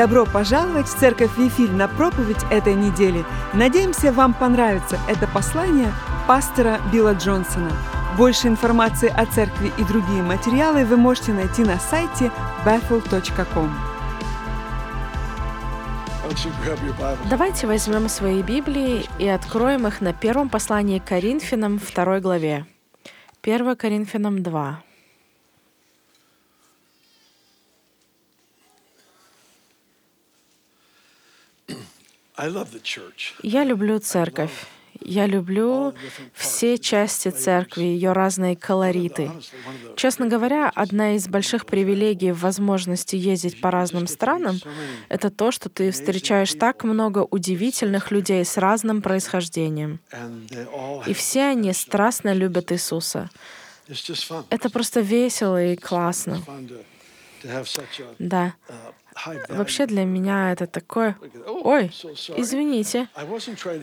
Добро пожаловать в Церковь Вифиль на проповедь этой недели. Надеемся, вам понравится это послание пастора Билла Джонсона. Больше информации о церкви и другие материалы вы можете найти на сайте bethel.com. Давайте возьмем свои Библии и откроем их на первом послании Коринфянам, второй главе. 1 Коринфянам 2. Я люблю церковь. Я люблю все части церкви, ее разные колориты. Честно говоря, одна из больших привилегий возможности ездить по разным странам — это то, что ты встречаешь так много удивительных людей с разным происхождением. И все они страстно любят Иисуса. Это просто весело и классно. Да. Вообще для меня это такое... Ой, извините,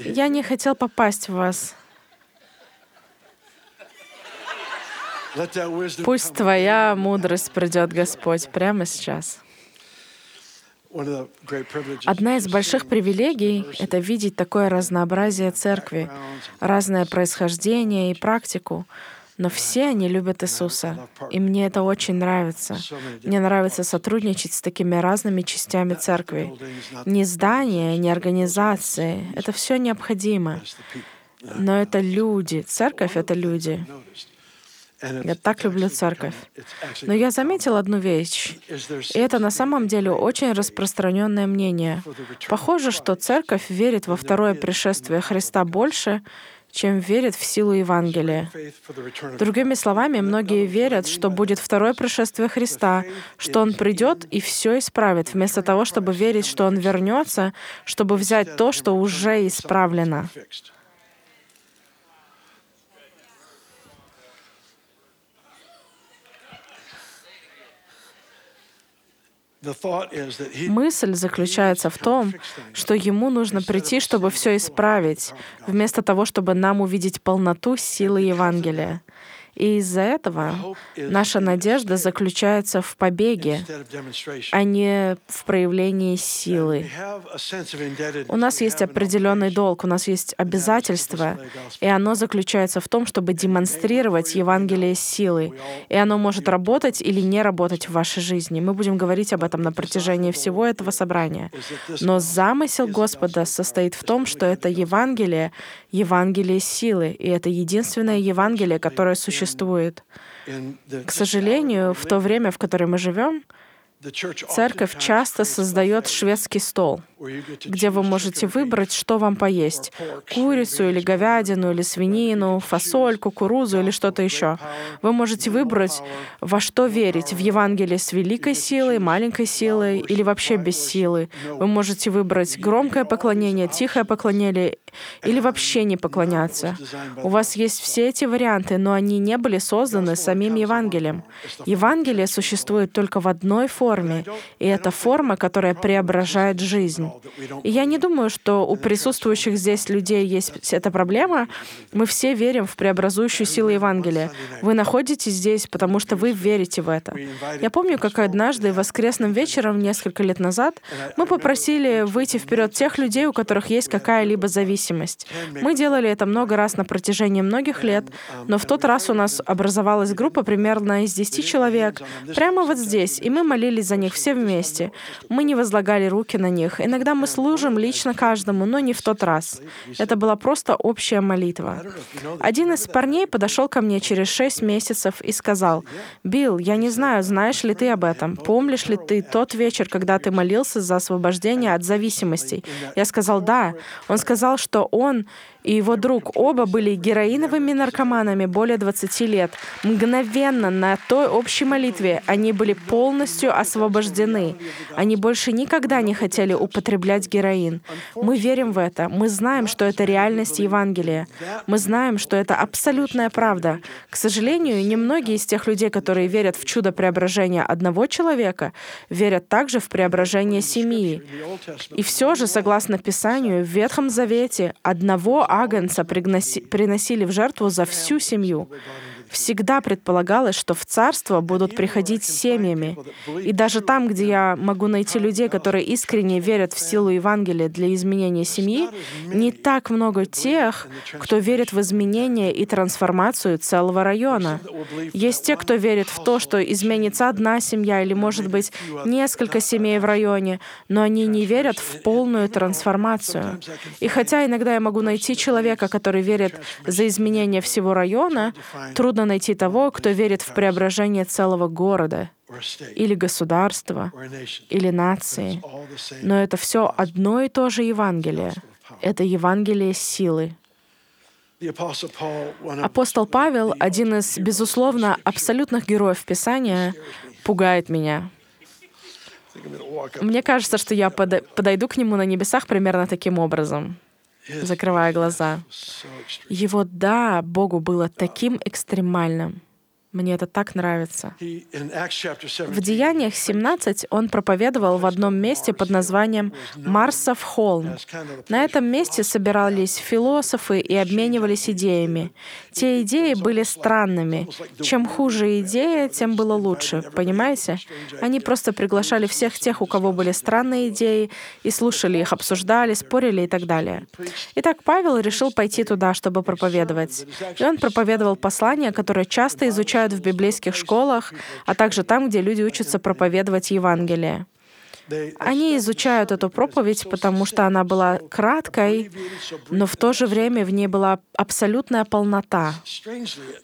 я не хотел попасть в вас. Пусть твоя мудрость придет, Господь, прямо сейчас. Одна из больших привилегий — это видеть такое разнообразие церкви, разное происхождение и практику, но все они любят Иисуса, и мне это очень нравится. Мне нравится сотрудничать с такими разными частями церкви. Не здания, не организации, это все необходимо. Но это люди. Церковь — это люди. Я так люблю церковь. Но я заметил одну вещь, и это на самом деле очень распространенное мнение. Похоже, что церковь верит во второе пришествие Христа больше, чем верят в силу Евангелия. Другими словами, многие верят, что будет второе пришествие Христа, что Он придет и все исправит, вместо того, чтобы верить, что Он вернется, чтобы взять то, что уже исправлено. Мысль заключается в том, что ему нужно прийти, чтобы все исправить, вместо того, чтобы нам увидеть полноту силы Евангелия. И из-за этого наша надежда заключается в побеге, а не в проявлении силы. У нас есть определенный долг, у нас есть обязательство, и оно заключается в том, чтобы демонстрировать Евангелие силы. И оно может работать или не работать в вашей жизни. Мы будем говорить об этом на протяжении всего этого собрания. Но замысел Господа состоит в том, что это Евангелие, Евангелие силы, и это единственное Евангелие, которое существует существует. К сожалению, в то время, в которое мы живем, Церковь часто создает шведский стол, где вы можете выбрать, что вам поесть. Курицу или говядину, или свинину, фасоль, кукурузу или что-то еще. Вы можете выбрать, во что верить. В Евангелие с великой силой, маленькой силой или вообще без силы. Вы можете выбрать громкое поклонение, тихое поклонение или вообще не поклоняться. У вас есть все эти варианты, но они не были созданы самим Евангелием. Евангелие существует только в одной форме форме, и это форма, которая преображает жизнь. И я не думаю, что у присутствующих здесь людей есть эта проблема. Мы все верим в преобразующую силу Евангелия. Вы находитесь здесь, потому что вы верите в это. Я помню, как однажды воскресным вечером несколько лет назад мы попросили выйти вперед тех людей, у которых есть какая-либо зависимость. Мы делали это много раз на протяжении многих лет, но в тот раз у нас образовалась группа примерно из 10 человек, прямо вот здесь, и мы молились молились за них все вместе. Мы не возлагали руки на них. Иногда мы служим лично каждому, но не в тот раз. Это была просто общая молитва. Один из парней подошел ко мне через шесть месяцев и сказал, «Билл, я не знаю, знаешь ли ты об этом? Помнишь ли ты тот вечер, когда ты молился за освобождение от зависимостей?» Я сказал, «Да». Он сказал, что он и его друг. Оба были героиновыми наркоманами более 20 лет. Мгновенно на той общей молитве они были полностью освобождены. Они больше никогда не хотели употреблять героин. Мы верим в это. Мы знаем, что это реальность Евангелия. Мы знаем, что это абсолютная правда. К сожалению, немногие из тех людей, которые верят в чудо преображения одного человека, верят также в преображение семьи. И все же, согласно Писанию, в Ветхом Завете одного агнца приносили в жертву за всю семью. Всегда предполагалось, что в царство будут приходить семьями. И даже там, где я могу найти людей, которые искренне верят в силу Евангелия для изменения семьи, не так много тех, кто верит в изменение и трансформацию целого района. Есть те, кто верит в то, что изменится одна семья или, может быть, несколько семей в районе, но они не верят в полную трансформацию. И хотя иногда я могу найти человека, который верит за изменение всего района, трудно найти того, кто верит в преображение целого города или государства, или нации. Но это все одно и то же Евангелие. Это Евангелие силы. Апостол Павел, один из, безусловно, абсолютных героев Писания, пугает меня. Мне кажется, что я подойду к нему на небесах примерно таким образом, закрывая глаза. Его «да» Богу было таким экстремальным. Мне это так нравится. В Деяниях 17 он проповедовал в одном месте под названием Марсов холм. На этом месте собирались философы и обменивались идеями. Те идеи были странными. Чем хуже идея, тем было лучше. Понимаете? Они просто приглашали всех тех, у кого были странные идеи, и слушали их, обсуждали, спорили и так далее. Итак, Павел решил пойти туда, чтобы проповедовать. И он проповедовал послание, которое часто изучают изучают в библейских школах, а также там, где люди учатся проповедовать Евангелие. Они изучают эту проповедь, потому что она была краткой, но в то же время в ней была абсолютная полнота.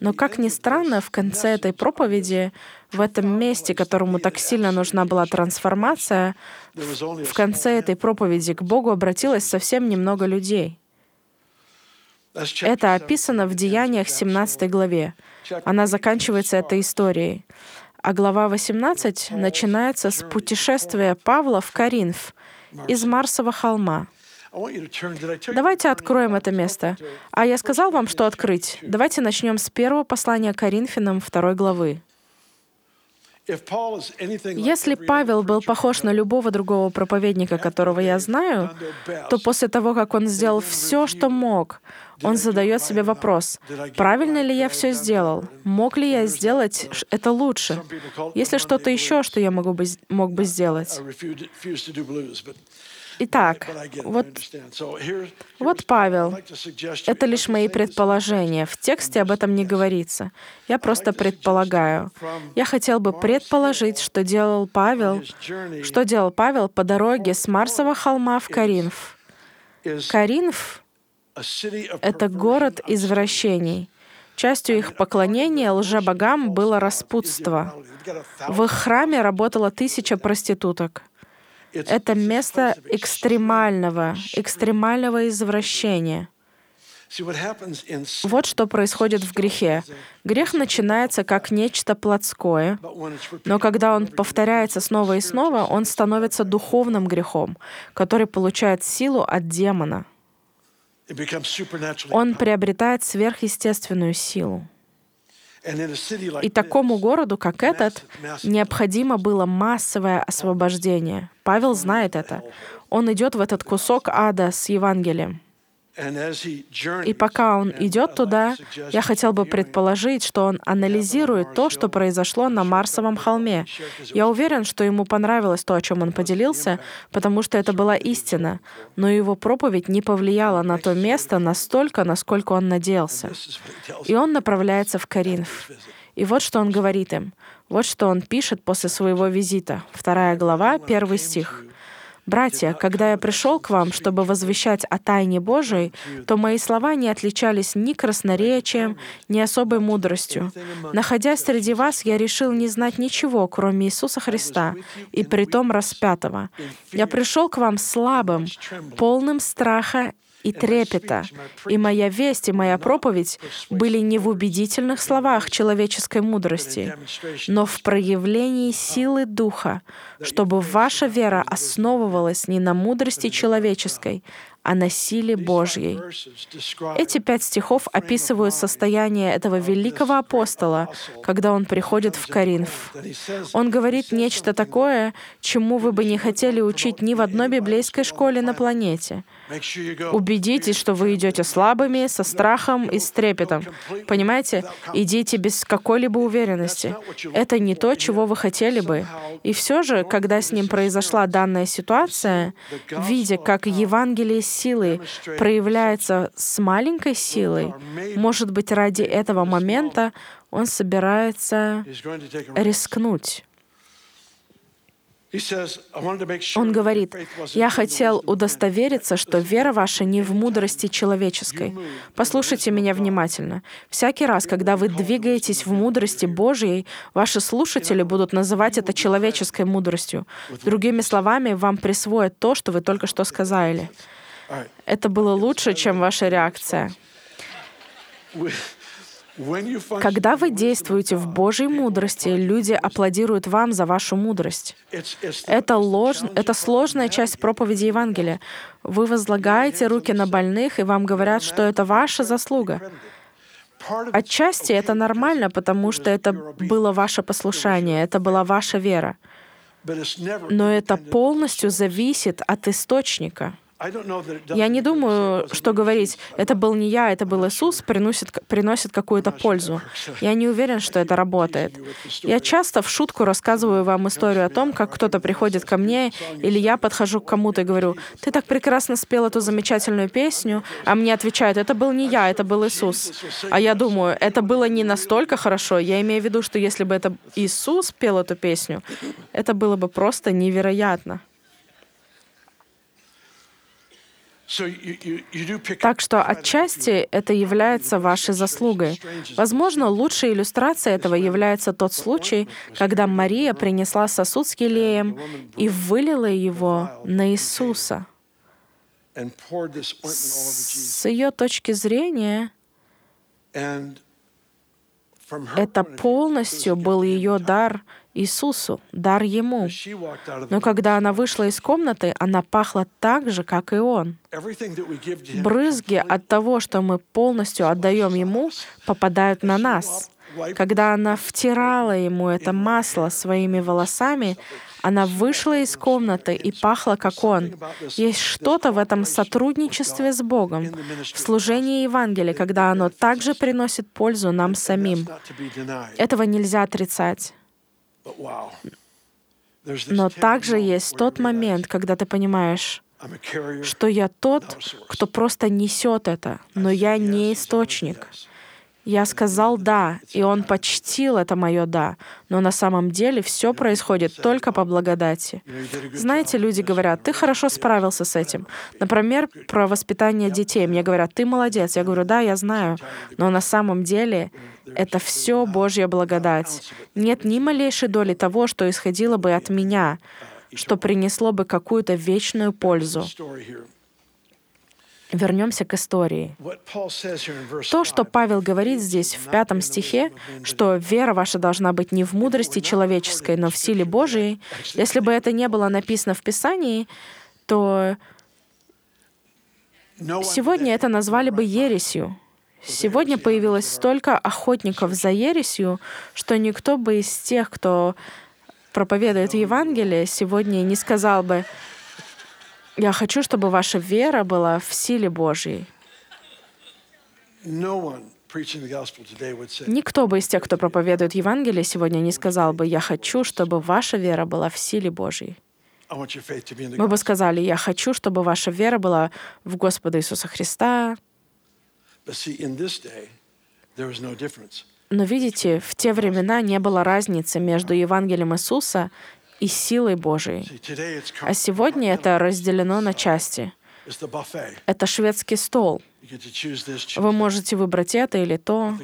Но, как ни странно, в конце этой проповеди, в этом месте, которому так сильно нужна была трансформация, в конце этой проповеди к Богу обратилось совсем немного людей. Это описано в Деяниях 17 главе. Она заканчивается этой историей. А глава 18 начинается с путешествия Павла в Каринф из Марсового холма. Давайте откроем это место. А я сказал вам, что открыть. Давайте начнем с первого послания Коринфянам второй главы. Если Павел был похож на любого другого проповедника, которого я знаю, то после того, как он сделал все, что мог, он задает себе вопрос, правильно ли я все сделал? Мог ли я сделать это лучше? Есть ли что-то еще, что я могу бы, мог бы сделать? Итак, вот, вот Павел. Это лишь мои предположения. В тексте об этом не говорится. Я просто предполагаю. Я хотел бы предположить, что делал Павел, что делал Павел по дороге с Марсового холма в Каринф. Каринф — это город извращений. Частью их поклонения лжебогам было распутство. В их храме работало тысяча проституток — это место экстремального, экстремального извращения. Вот что происходит в грехе. Грех начинается как нечто плотское, но когда он повторяется снова и снова, он становится духовным грехом, который получает силу от демона. Он приобретает сверхъестественную силу. И такому городу, как этот, необходимо было массовое освобождение. Павел знает это. Он идет в этот кусок ада с Евангелием. И пока он идет туда, я хотел бы предположить, что он анализирует то, что произошло на Марсовом холме. Я уверен, что ему понравилось то, о чем он поделился, потому что это была истина, но его проповедь не повлияла на то место настолько, насколько он надеялся. И он направляется в Каринф. И вот что он говорит им. Вот что он пишет после своего визита. Вторая глава, первый стих. Братья, когда я пришел к вам, чтобы возвещать о тайне Божией, то мои слова не отличались ни красноречием, ни особой мудростью. Находясь среди вас, я решил не знать ничего, кроме Иисуса Христа, и притом распятого. Я пришел к вам слабым, полным страха и трепета. И моя весть и моя проповедь были не в убедительных словах человеческой мудрости, но в проявлении силы Духа, чтобы ваша вера основывалась не на мудрости человеческой, а на силе Божьей. Эти пять стихов описывают состояние этого великого апостола, когда он приходит в Коринф. Он говорит нечто такое, чему вы бы не хотели учить ни в одной библейской школе на планете. Убедитесь, что вы идете слабыми, со страхом и с трепетом. Понимаете? Идите без какой-либо уверенности. Это не то, чего вы хотели бы. И все же, когда с ним произошла данная ситуация, видя, как Евангелие силы проявляется с маленькой силой, может быть, ради этого момента он собирается рискнуть. Он говорит, «Я хотел удостовериться, что вера ваша не в мудрости человеческой. Послушайте меня внимательно. Всякий раз, когда вы двигаетесь в мудрости Божьей, ваши слушатели будут называть это человеческой мудростью. Другими словами, вам присвоят то, что вы только что сказали. Это было лучше, чем ваша реакция. Когда вы действуете в Божьей мудрости, люди аплодируют вам за вашу мудрость. Это, ложь, это сложная часть проповеди Евангелия. Вы возлагаете руки на больных, и вам говорят, что это ваша заслуга. Отчасти это нормально, потому что это было ваше послушание, это была ваша вера. Но это полностью зависит от источника. Я не думаю, что говорить, это был не я, это был Иисус, приносит, приносит какую-то пользу. Я не уверен, что это работает. Я часто в шутку рассказываю вам историю о том, как кто-то приходит ко мне, или я подхожу к кому-то и говорю, ты так прекрасно спел эту замечательную песню, а мне отвечают, это был не я, это был Иисус. А я думаю, это было не настолько хорошо. Я имею в виду, что если бы это Иисус пел эту песню, это было бы просто невероятно. Так что отчасти это является вашей заслугой. Возможно, лучшей иллюстрацией этого является тот случай, когда Мария принесла сосуд с елеем и вылила его на Иисуса. С ее точки зрения, это полностью был ее дар Иисусу, дар Ему. Но когда она вышла из комнаты, она пахла так же, как и Он. Брызги от того, что мы полностью отдаем Ему, попадают на нас. Когда она втирала Ему это масло своими волосами, она вышла из комнаты и пахла, как Он. Есть что-то в этом сотрудничестве с Богом, в служении Евангелия, когда оно также приносит пользу нам самим. Этого нельзя отрицать. Но также есть тот момент, когда ты понимаешь, что я тот, кто просто несет это, но я не источник. Я сказал «да», и он почтил это мое «да», но на самом деле все происходит только по благодати. Знаете, люди говорят, ты хорошо справился с этим. Например, про воспитание детей. Мне говорят, ты молодец. Я говорю, да, я знаю. Но на самом деле это все Божья благодать. Нет ни малейшей доли того, что исходило бы от меня, что принесло бы какую-то вечную пользу. Вернемся к истории. То, что Павел говорит здесь в пятом стихе, что вера ваша должна быть не в мудрости человеческой, но в силе Божией, если бы это не было написано в Писании, то сегодня это назвали бы ересью. Сегодня появилось столько охотников за ересью, что никто бы из тех, кто проповедует Евангелие, сегодня не сказал бы, я хочу, чтобы ваша вера была в силе Божьей. Никто бы из тех, кто проповедует Евангелие, сегодня не сказал бы, «Я хочу, чтобы ваша вера была в силе Божьей». Мы бы сказали, «Я хочу, чтобы ваша вера была в Господа Иисуса Христа». Но видите, в те времена не было разницы между Евангелием Иисуса и силой Божией. А сегодня это разделено на части. Это шведский стол. Вы можете выбрать это или то.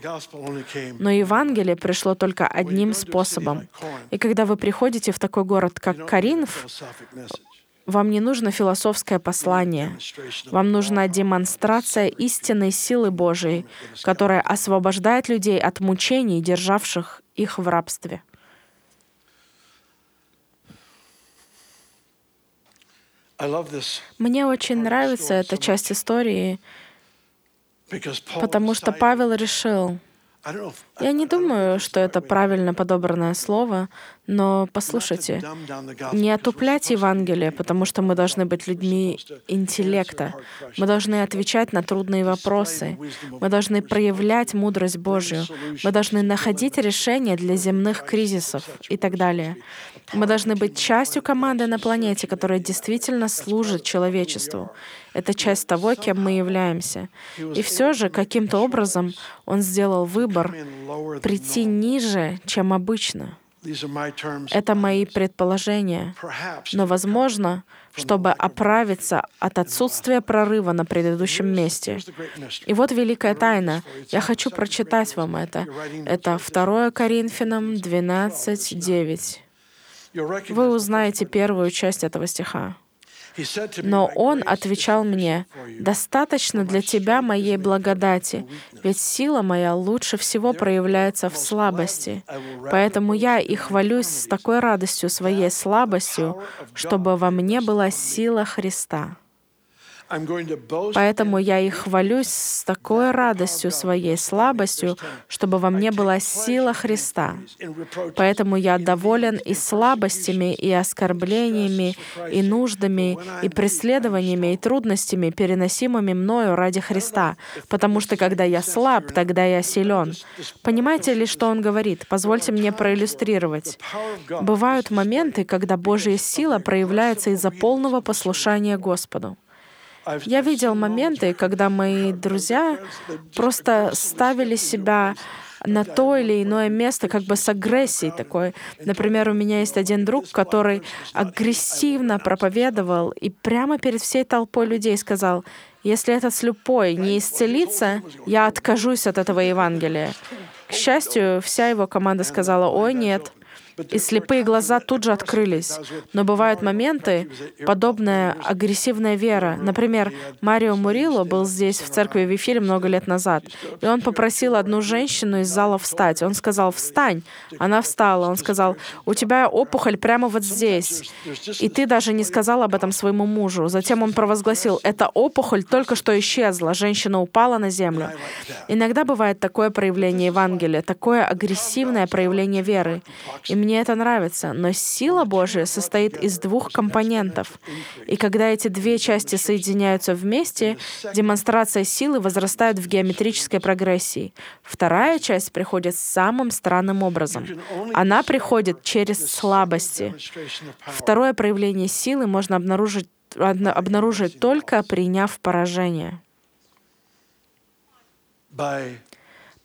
Но Евангелие пришло только одним способом. И когда вы приходите в такой город, как Каринф, вам не нужно философское послание. Вам нужна демонстрация истинной силы Божией, которая освобождает людей от мучений, державших их в рабстве. Мне очень нравится эта часть истории, потому что Павел решил, я не думаю, что это правильно подобранное слово, но послушайте, не отуплять Евангелие, потому что мы должны быть людьми интеллекта. Мы должны отвечать на трудные вопросы. Мы должны проявлять мудрость Божью. Мы должны находить решения для земных кризисов и так далее. Мы должны быть частью команды на планете, которая действительно служит человечеству. Это часть того, кем мы являемся. И все же, каким-то образом, он сделал выбор прийти ниже, чем обычно. Это мои предположения. Но, возможно, чтобы оправиться от отсутствия прорыва на предыдущем месте. И вот великая тайна. Я хочу прочитать вам это. Это 2 Коринфянам 12, 9. Вы узнаете первую часть этого стиха. Но он отвечал мне, «Достаточно для тебя моей благодати, ведь сила моя лучше всего проявляется в слабости. Поэтому я и хвалюсь с такой радостью своей слабостью, чтобы во мне была сила Христа». Поэтому я и хвалюсь с такой радостью своей слабостью, чтобы во мне была сила Христа. Поэтому я доволен и слабостями, и оскорблениями, и нуждами, и преследованиями, и трудностями, переносимыми мною ради Христа. Потому что когда я слаб, тогда я силен. Понимаете ли, что он говорит? Позвольте мне проиллюстрировать. Бывают моменты, когда Божья сила проявляется из-за полного послушания Господу. Я видел моменты, когда мои друзья просто ставили себя на то или иное место как бы с агрессией такой. Например, у меня есть один друг, который агрессивно проповедовал и прямо перед всей толпой людей сказал, если этот слепой не исцелится, я откажусь от этого Евангелия. К счастью, вся его команда сказала, ой, нет, и слепые глаза тут же открылись. Но бывают моменты, подобная агрессивная вера. Например, Марио Мурило был здесь, в церкви в эфире много лет назад, и он попросил одну женщину из зала встать. Он сказал, «Встань!» Она встала. Он сказал, «У тебя опухоль прямо вот здесь». И ты даже не сказал об этом своему мужу. Затем он провозгласил, «Эта опухоль только что исчезла». Женщина упала на землю. Иногда бывает такое проявление Евангелия, такое агрессивное проявление веры. И мне мне это нравится, но сила Божия состоит из двух компонентов. И когда эти две части соединяются вместе, демонстрация силы возрастает в геометрической прогрессии. Вторая часть приходит самым странным образом. Она приходит через слабости. Второе проявление силы можно обнаружить обнаружить только приняв поражение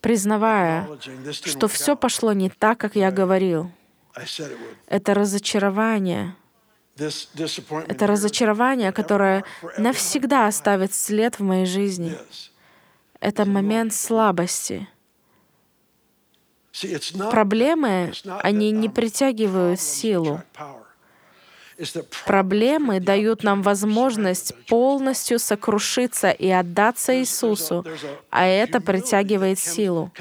признавая, что все пошло не так, как я говорил. Это разочарование. Это разочарование, которое навсегда оставит след в моей жизни. Это момент слабости. Проблемы, они не притягивают силу. Проблемы дают нам возможность полностью сокрушиться и отдаться Иисусу, а это притягивает силу.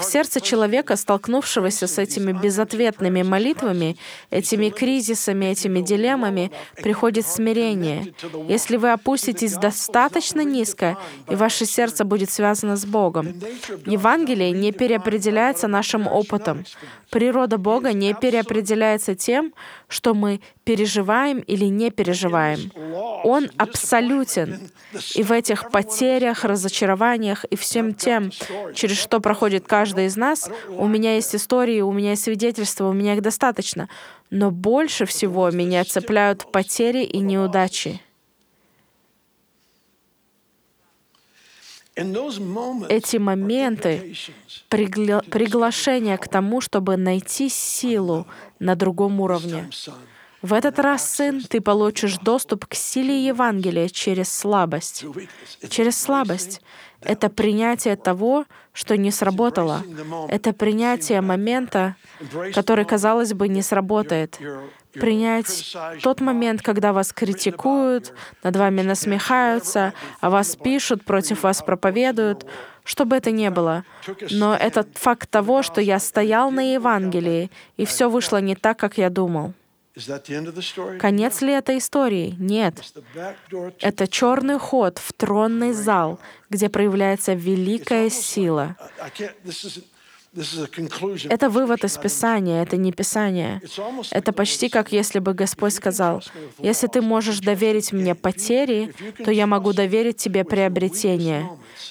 В сердце человека, столкнувшегося с этими безответными молитвами, этими кризисами, этими дилеммами, приходит смирение. Если вы опуститесь достаточно низко, и ваше сердце будет связано с Богом, Евангелие не переопределяется нашим опытом. Природа Бога не переопределяется тем, что мы переживаем или не переживаем. Он абсолютен. И в этих потерях, разочарованиях и всем тем, через что проходит каждый из нас, у меня есть истории, у меня есть свидетельства, у меня их достаточно. Но больше всего меня цепляют потери и неудачи. Эти моменты пригла приглашения к тому, чтобы найти силу на другом уровне. В этот раз, сын, ты получишь доступ к силе Евангелия через слабость. Через слабость. Это принятие того, что не сработало. Это принятие момента, который, казалось бы, не сработает принять тот момент, когда вас критикуют, над вами насмехаются, о вас пишут, против вас проповедуют, что бы это ни было. Но это факт того, что я стоял на Евангелии, и все вышло не так, как я думал. Конец ли этой истории? Нет. Это черный ход в тронный зал, где проявляется великая сила. Это вывод из Писания, это не Писание. Это почти как если бы Господь сказал, «Если ты можешь доверить мне потери, то я могу доверить тебе приобретение.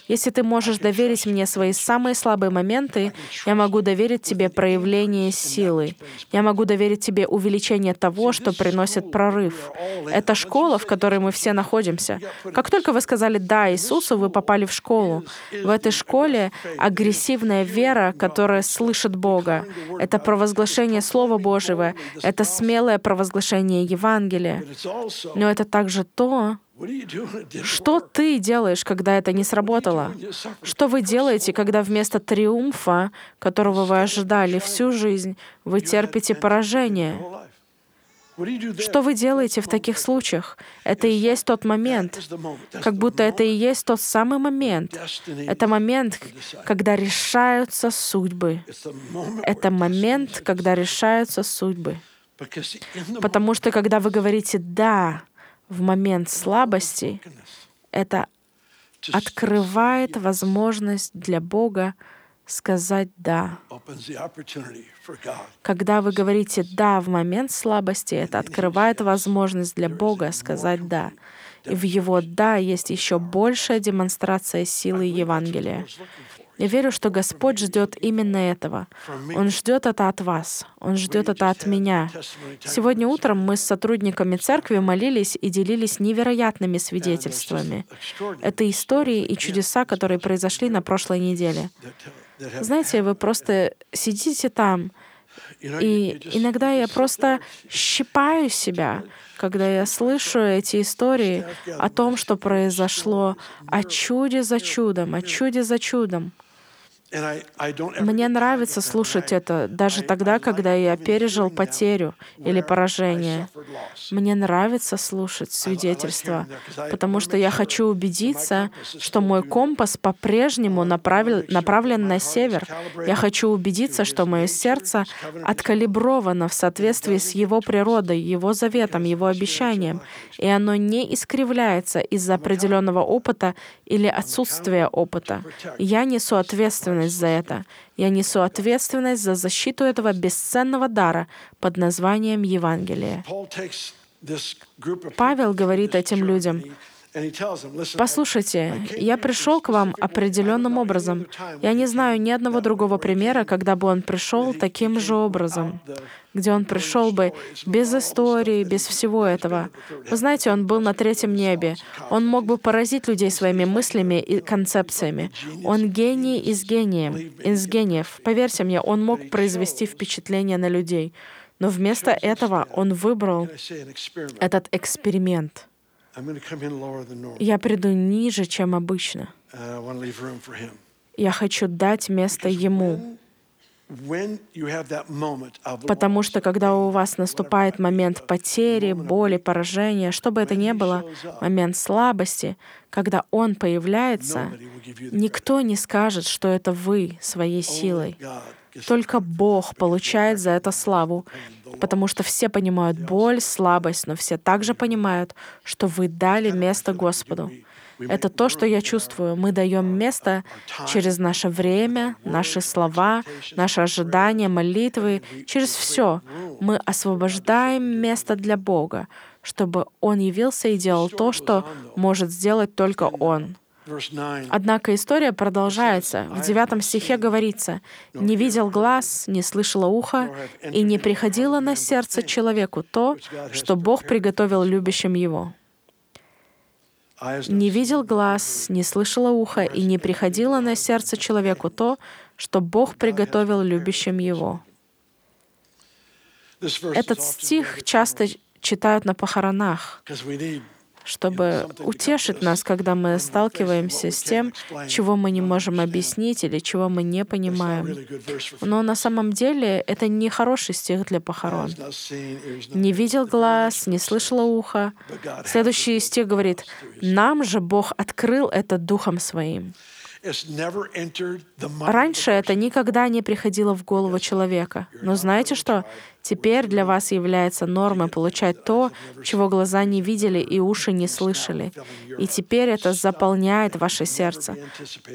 Если ты можешь доверить мне свои самые слабые моменты, я могу доверить тебе проявление силы. Я могу доверить тебе увеличение того, что приносит прорыв. Это школа, в которой мы все находимся. Как только вы сказали «да» Иисусу, вы попали в школу. В этой школе агрессивная вера, которая которая слышит Бога. Это провозглашение Слова Божьего, это смелое провозглашение Евангелия. Но это также то, что ты делаешь, когда это не сработало? Что вы делаете, когда вместо триумфа, которого вы ожидали всю жизнь, вы терпите поражение? Что вы делаете в таких случаях? Это и есть тот момент, как будто это и есть тот самый момент. Это момент, когда решаются судьбы. Это момент, когда решаются судьбы. Потому что когда вы говорите «да» в момент слабости, это открывает возможность для Бога сказать «да». Когда вы говорите «да» в момент слабости, это открывает возможность для Бога сказать «да». И в Его «да» есть еще большая демонстрация силы Евангелия. Я верю, что Господь ждет именно этого. Он ждет это от вас. Он ждет это от меня. Сегодня утром мы с сотрудниками церкви молились и делились невероятными свидетельствами. Это истории и чудеса, которые произошли на прошлой неделе. Знаете, вы просто сидите там, и иногда я просто щипаю себя, когда я слышу эти истории о том, что произошло, о чуде за чудом, о чуде за чудом. Мне нравится слушать это даже тогда, когда я пережил потерю или поражение. Мне нравится слушать свидетельства, потому что я хочу убедиться, что мой компас по-прежнему направлен, направлен на север. Я хочу убедиться, что мое сердце откалибровано в соответствии с Его природой, Его заветом, Его обещанием, и оно не искривляется из-за определенного опыта или отсутствия опыта. Я несу ответственность ответственность за это. Я несу ответственность за защиту этого бесценного дара под названием Евангелие. Павел говорит этим людям, Послушайте, я пришел к вам определенным образом. Я не знаю ни одного другого примера, когда бы он пришел таким же образом, где он пришел бы без истории, без всего этого. Вы знаете, он был на третьем небе. Он мог бы поразить людей своими мыслями и концепциями. Он гений из гением, из гениев. Поверьте мне, он мог произвести впечатление на людей. Но вместо этого он выбрал этот эксперимент — я приду ниже, чем обычно. Я хочу дать место Ему. Потому что когда у вас наступает момент потери, боли, поражения, что бы это ни было, момент слабости, когда Он появляется, никто не скажет, что это вы своей силой. Только Бог получает за это славу, потому что все понимают боль, слабость, но все также понимают, что вы дали место Господу. Это то, что я чувствую. Мы даем место через наше время, наши слова, наши ожидания, молитвы, через все. Мы освобождаем место для Бога, чтобы Он явился и делал то, что может сделать только Он. Однако история продолжается. В девятом стихе говорится, «Не видел глаз, не слышало ухо, и не приходило на сердце человеку то, что Бог приготовил любящим его». Не видел глаз, не слышало ухо, и не приходило на сердце человеку то, что Бог приготовил любящим его. Этот стих часто читают на похоронах, чтобы утешить нас, когда мы сталкиваемся с тем, чего мы не можем объяснить или чего мы не понимаем. Но на самом деле это не хороший стих для похорон. «Не видел глаз, не слышало ухо». Следующий стих говорит, «Нам же Бог открыл это Духом Своим». Раньше это никогда не приходило в голову человека. Но знаете что? Теперь для вас является нормой получать то, чего глаза не видели и уши не слышали. И теперь это заполняет ваше сердце.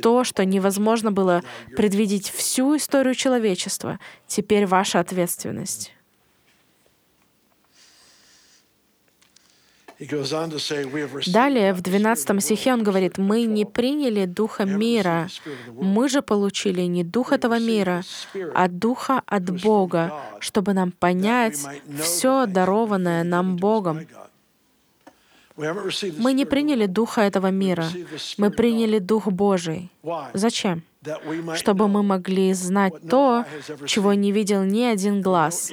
То, что невозможно было предвидеть всю историю человечества, теперь ваша ответственность. Далее, в 12 стихе он говорит, «Мы не приняли Духа мира, мы же получили не Дух этого мира, а Духа от Бога, чтобы нам понять все дарованное нам Богом». Мы не приняли Духа этого мира, мы приняли Дух Божий. Зачем? Чтобы мы могли знать то, чего не видел ни один глаз,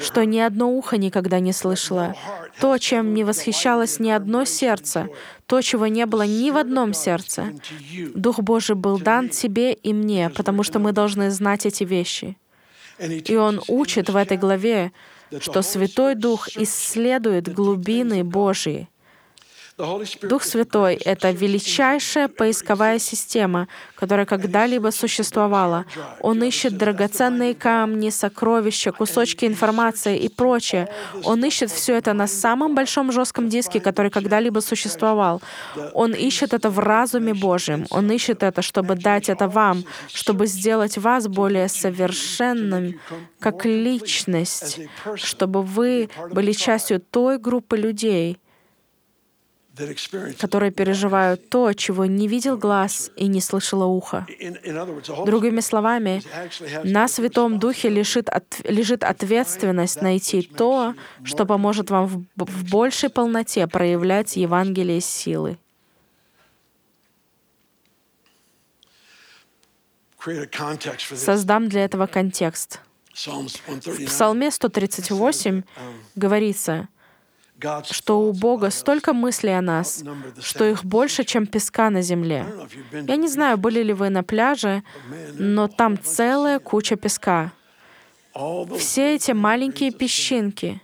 что ни одно ухо никогда не слышало, то, чем не восхищалось ни одно сердце, то, чего не было ни в одном сердце. Дух Божий был дан тебе и мне, потому что мы должны знать эти вещи. И Он учит в этой главе, что Святой Дух исследует глубины Божьи, Дух Святой — это величайшая поисковая система, которая когда-либо существовала. Он ищет драгоценные камни, сокровища, кусочки информации и прочее. Он ищет все это на самом большом жестком диске, который когда-либо существовал. Он ищет это в разуме Божьем. Он ищет это, чтобы дать это вам, чтобы сделать вас более совершенным как личность, чтобы вы были частью той группы людей, которые переживают то, чего не видел глаз и не слышало ухо. Другими словами, на Святом Духе лежит, от, лежит ответственность найти то, что поможет вам в, в большей полноте проявлять Евангелие силы. Создам для этого контекст. В Псалме 138 говорится, что у Бога столько мыслей о нас, что их больше, чем песка на земле. Я не знаю, были ли вы на пляже, но там целая куча песка. Все эти маленькие песчинки —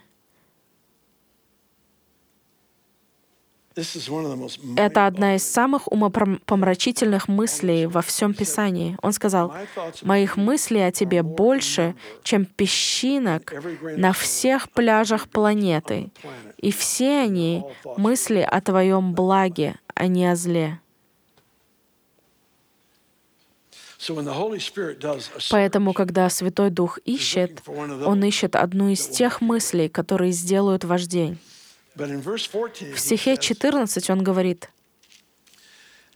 Это одна из самых умопомрачительных мыслей во всем Писании. Он сказал, «Моих мыслей о тебе больше, чем песчинок на всех пляжах планеты, и все они — мысли о твоем благе, а не о зле». Поэтому, когда Святой Дух ищет, Он ищет одну из тех мыслей, которые сделают ваш день. В стихе 14 он говорит,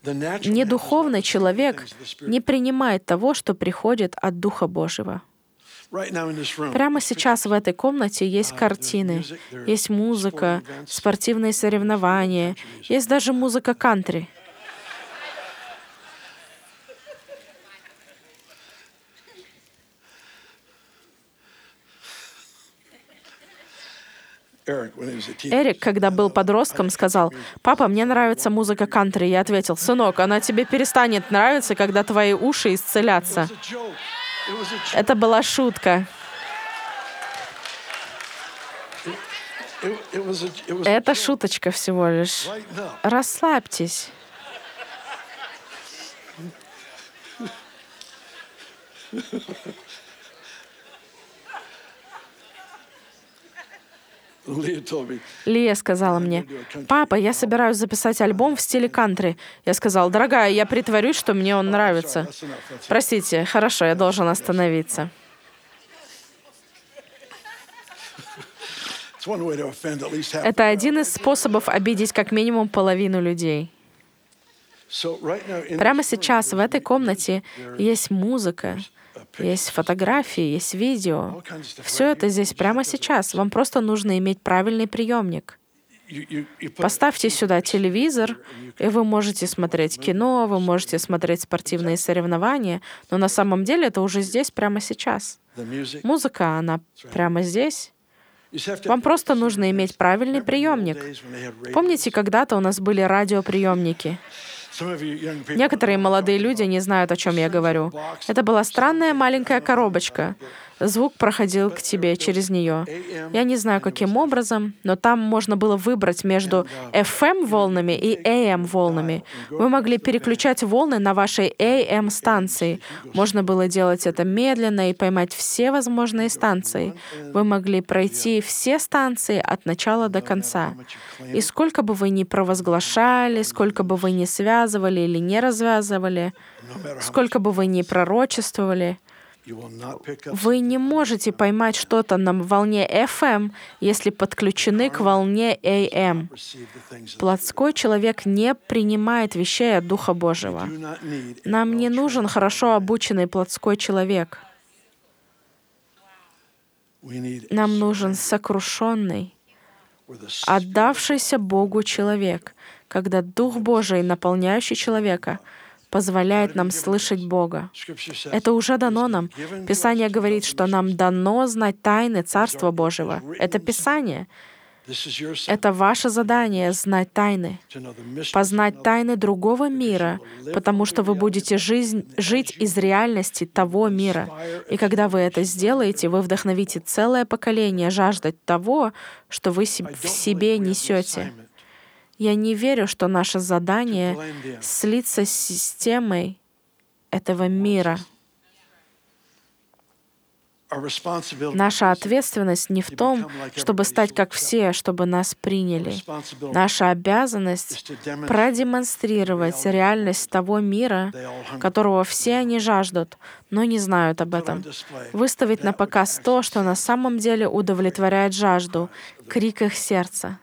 «Недуховный человек не принимает того, что приходит от Духа Божьего». Прямо сейчас в этой комнате есть картины, есть музыка, спортивные соревнования, есть даже музыка кантри — Эрик, когда был подростком, сказал, «Папа, мне нравится музыка кантри». Я ответил, «Сынок, она тебе перестанет нравиться, когда твои уши исцелятся». Это была шутка. Это шуточка всего лишь. Расслабьтесь. Лия сказала мне, «Папа, я собираюсь записать альбом в стиле кантри». Я сказал, «Дорогая, я притворюсь, что мне он нравится». Простите, хорошо, я должен остановиться. Это один из способов обидеть как минимум половину людей. Прямо сейчас в этой комнате есть музыка, есть фотографии, есть видео. Все это здесь прямо сейчас. Вам просто нужно иметь правильный приемник. Поставьте сюда телевизор, и вы можете смотреть кино, вы можете смотреть спортивные соревнования, но на самом деле это уже здесь, прямо сейчас. Музыка, она прямо здесь. Вам просто нужно иметь правильный приемник. Помните, когда-то у нас были радиоприемники? Некоторые молодые люди не знают, о чем я говорю. Это была странная маленькая коробочка. Звук проходил к тебе через нее. Я не знаю, каким образом, но там можно было выбрать между FM-волнами и AM-волнами. Вы могли переключать волны на вашей AM-станции. Можно было делать это медленно и поймать все возможные станции. Вы могли пройти все станции от начала до конца. И сколько бы вы ни провозглашали, сколько бы вы ни связывали или не развязывали, сколько бы вы ни пророчествовали, вы не можете поймать что-то на волне FM, если подключены к волне AM. Плотской человек не принимает вещей от Духа Божьего. Нам не нужен хорошо обученный плотской человек. Нам нужен сокрушенный, отдавшийся Богу человек, когда Дух Божий, наполняющий человека, позволяет нам слышать Бога. Это уже дано нам. Писание говорит, что нам дано знать тайны Царства Божьего. Это Писание. Это ваше задание — знать тайны, познать тайны другого мира, потому что вы будете жизнь, жить из реальности того мира. И когда вы это сделаете, вы вдохновите целое поколение жаждать того, что вы в себе несете. Я не верю, что наше задание — слиться с системой этого мира — Наша ответственность не в том, чтобы стать как все, чтобы нас приняли. Наша обязанность — продемонстрировать реальность того мира, которого все они жаждут, но не знают об этом. Выставить на показ то, что на самом деле удовлетворяет жажду, крик их сердца.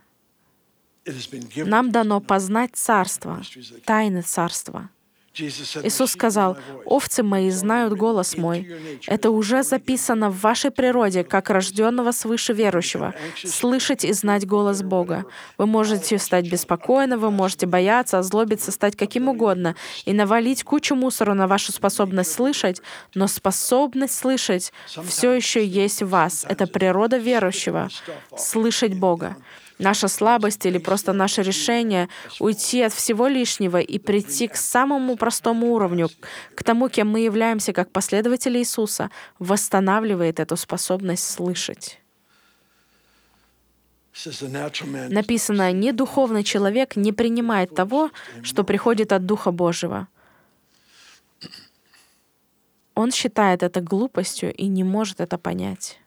Нам дано познать Царство, тайны Царства — Иисус сказал, «Овцы мои знают голос мой». Это уже записано в вашей природе, как рожденного свыше верующего, слышать и знать голос Бога. Вы можете стать беспокойны, вы можете бояться, озлобиться, стать каким угодно и навалить кучу мусора на вашу способность слышать, но способность слышать все еще есть в вас. Это природа верующего — слышать Бога наша слабость или просто наше решение уйти от всего лишнего и прийти к самому простому уровню, к тому, кем мы являемся как последователи Иисуса, восстанавливает эту способность слышать. Написано, «Не духовный человек не принимает того, что приходит от Духа Божьего». Он считает это глупостью и не может это понять.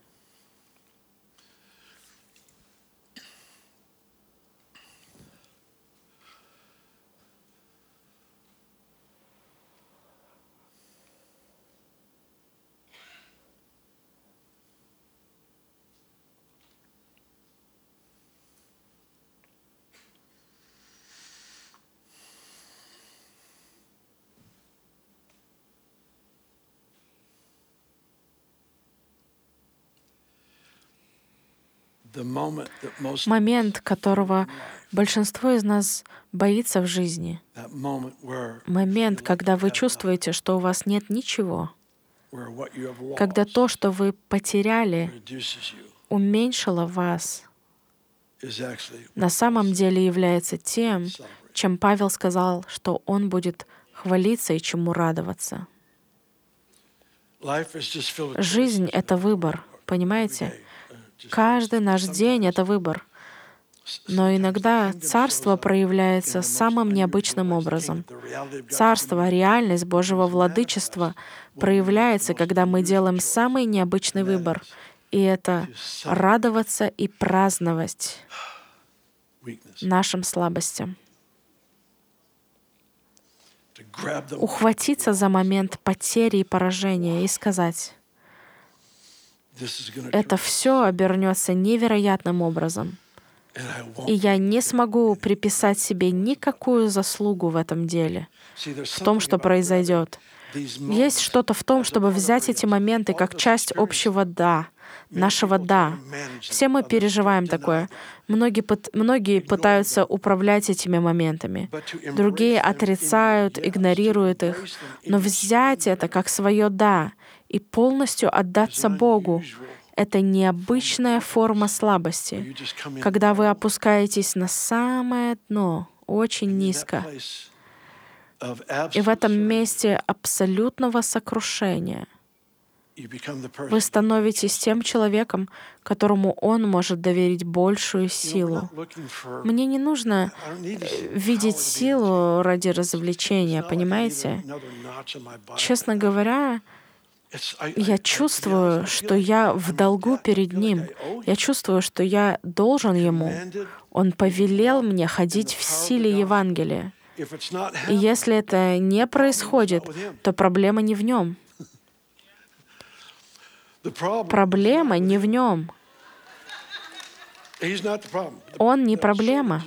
Момент, которого большинство из нас боится в жизни, момент, когда вы чувствуете, что у вас нет ничего, когда то, что вы потеряли, уменьшило вас, на самом деле является тем, чем Павел сказал, что он будет хвалиться и чему радоваться. Жизнь — это выбор, понимаете? Каждый наш день — это выбор. Но иногда царство проявляется самым необычным образом. Царство, реальность Божьего владычества проявляется, когда мы делаем самый необычный выбор. И это радоваться и праздновать нашим слабостям. Ухватиться за момент потери и поражения и сказать, это все обернется невероятным образом. И я не смогу приписать себе никакую заслугу в этом деле, в том, что произойдет. Есть что-то в том, чтобы взять эти моменты как часть общего «да», нашего «да». Все мы переживаем такое. Многие, многие пытаются управлять этими моментами. Другие отрицают, игнорируют их. Но взять это как свое «да» и полностью отдаться Богу. Это необычная форма слабости, когда вы опускаетесь на самое дно, очень низко. И в этом месте абсолютного сокрушения вы становитесь тем человеком, которому Он может доверить большую силу. Мне не нужно э, видеть силу ради развлечения, понимаете? Честно говоря, я чувствую, что я в долгу перед Ним. Я чувствую, что я должен Ему. Он повелел мне ходить в силе Евангелия. И если это не происходит, то проблема не в Нем. Проблема не в Нем. Он не проблема.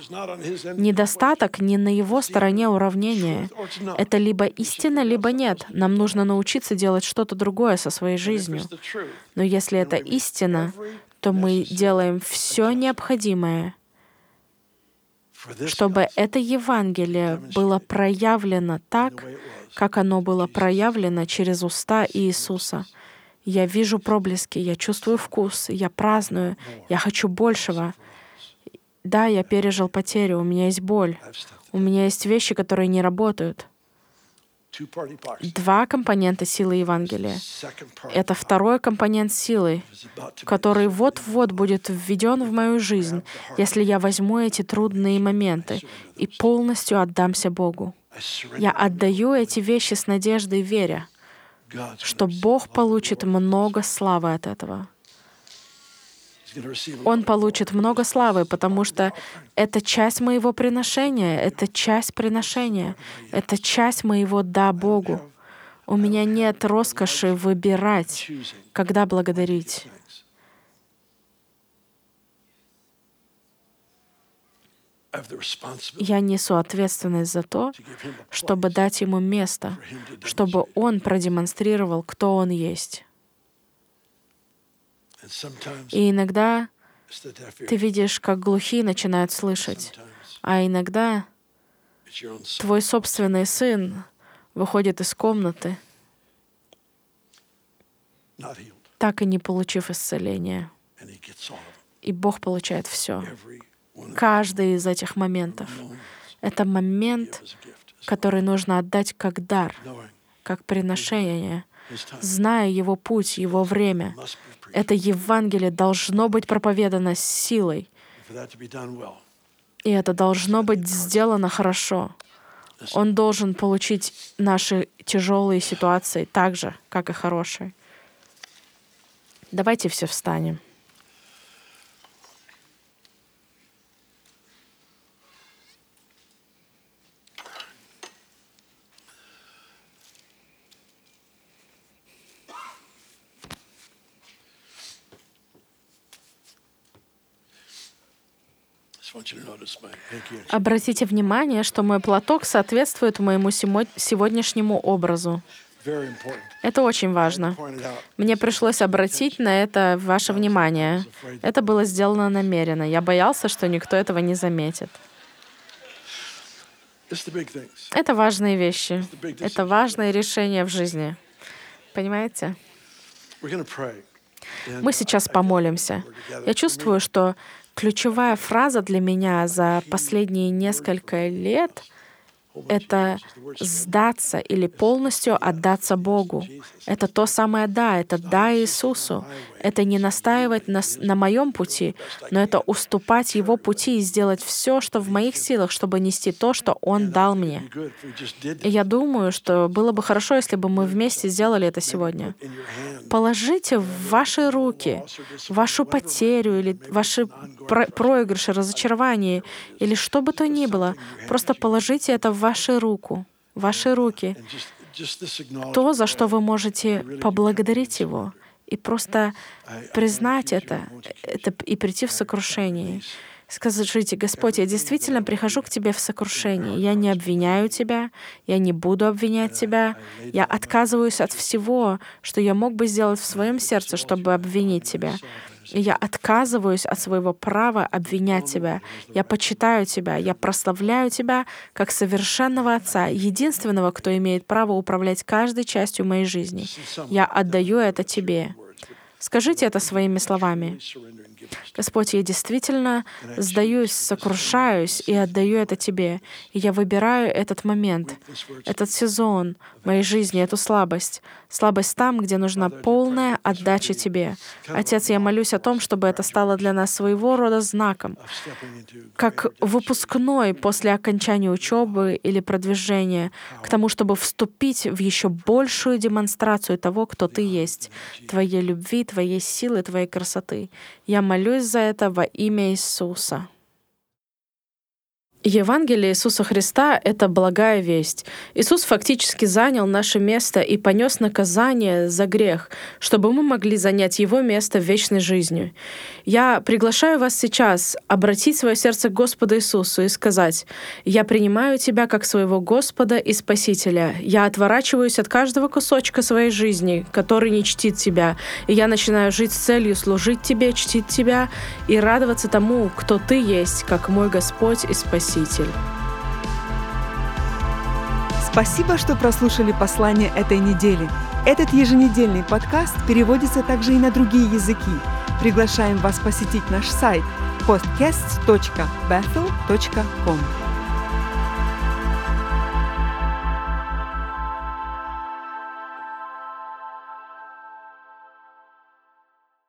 Недостаток не на его стороне уравнения. Это либо истина, либо нет. Нам нужно научиться делать что-то другое со своей жизнью. Но если это истина, то мы делаем все необходимое, чтобы это Евангелие было проявлено так, как оно было проявлено через уста Иисуса — я вижу проблески, я чувствую вкус, я праздную, я хочу большего. Да, я пережил потерю, у меня есть боль, у меня есть вещи, которые не работают. Два компонента силы Евангелия. Это второй компонент силы, который вот-вот будет введен в мою жизнь, если я возьму эти трудные моменты и полностью отдамся Богу. Я отдаю эти вещи с надеждой, веря, что Бог получит много славы от этого. Он получит много славы, потому что это часть моего приношения, это часть приношения, это часть моего «да» Богу. У меня нет роскоши выбирать, когда благодарить. Я несу ответственность за то, чтобы дать ему место, чтобы он продемонстрировал, кто он есть. И иногда ты видишь, как глухие начинают слышать, а иногда твой собственный сын выходит из комнаты, так и не получив исцеления. И Бог получает все. Каждый из этих моментов — это момент, который нужно отдать как дар, как приношение, зная его путь, его время. Это Евангелие должно быть проповедано с силой. И это должно быть сделано хорошо. Он должен получить наши тяжелые ситуации так же, как и хорошие. Давайте все встанем. Обратите внимание, что мой платок соответствует моему сегодняшнему образу. Это очень важно. Мне пришлось обратить на это ваше внимание. Это было сделано намеренно. Я боялся, что никто этого не заметит. Это важные вещи. Это важные решения в жизни. Понимаете? Мы сейчас помолимся. Я чувствую, что ключевая фраза для меня за последние несколько лет — это сдаться или полностью отдаться Богу. Это то самое «да», это «да» Иисусу. Это не настаивать на, на моем пути, но это уступать Его пути и сделать все, что в моих силах, чтобы нести то, что Он дал мне. И я думаю, что было бы хорошо, если бы мы вместе сделали это сегодня. Положите в ваши руки вашу потерю или ваши про проигрыши, разочарования или что бы то ни было. Просто положите это в ваши руку, ваши руки. То, за что вы можете поблагодарить Его и просто признать это, это и прийти в сокрушение. Скажите, Господь, я действительно прихожу к Тебе в сокрушении. Я не обвиняю Тебя, я не буду обвинять Тебя. Я отказываюсь от всего, что я мог бы сделать в своем сердце, чтобы обвинить Тебя. И я отказываюсь от своего права обвинять Тебя. Я почитаю Тебя, я прославляю Тебя как совершенного Отца, единственного, кто имеет право управлять каждой частью моей жизни. Я отдаю это Тебе. Скажите это своими словами. Господь, я действительно сдаюсь, сокрушаюсь и отдаю это Тебе. И я выбираю этот момент, этот сезон моей жизни, эту слабость. Слабость там, где нужна полная отдача Тебе. Отец, я молюсь о том, чтобы это стало для нас своего рода знаком, как выпускной после окончания учебы или продвижения, к тому, чтобы вступить в еще большую демонстрацию того, кто Ты есть, Твоей любви, Твоей силы, Твоей красоты. Я молюсь за это во имя Иисуса. Евангелие Иисуса Христа — это благая весть. Иисус фактически занял наше место и понес наказание за грех, чтобы мы могли занять Его место в вечной жизни. Я приглашаю вас сейчас обратить свое сердце к Господу Иисусу и сказать, «Я принимаю Тебя как своего Господа и Спасителя. Я отворачиваюсь от каждого кусочка своей жизни, который не чтит Тебя, и я начинаю жить с целью служить Тебе, чтить Тебя и радоваться тому, кто Ты есть, как мой Господь и Спаситель». Спаситель. Спасибо, что прослушали послание этой недели. Этот еженедельный подкаст переводится также и на другие языки. Приглашаем вас посетить наш сайт podcast.bethel.com.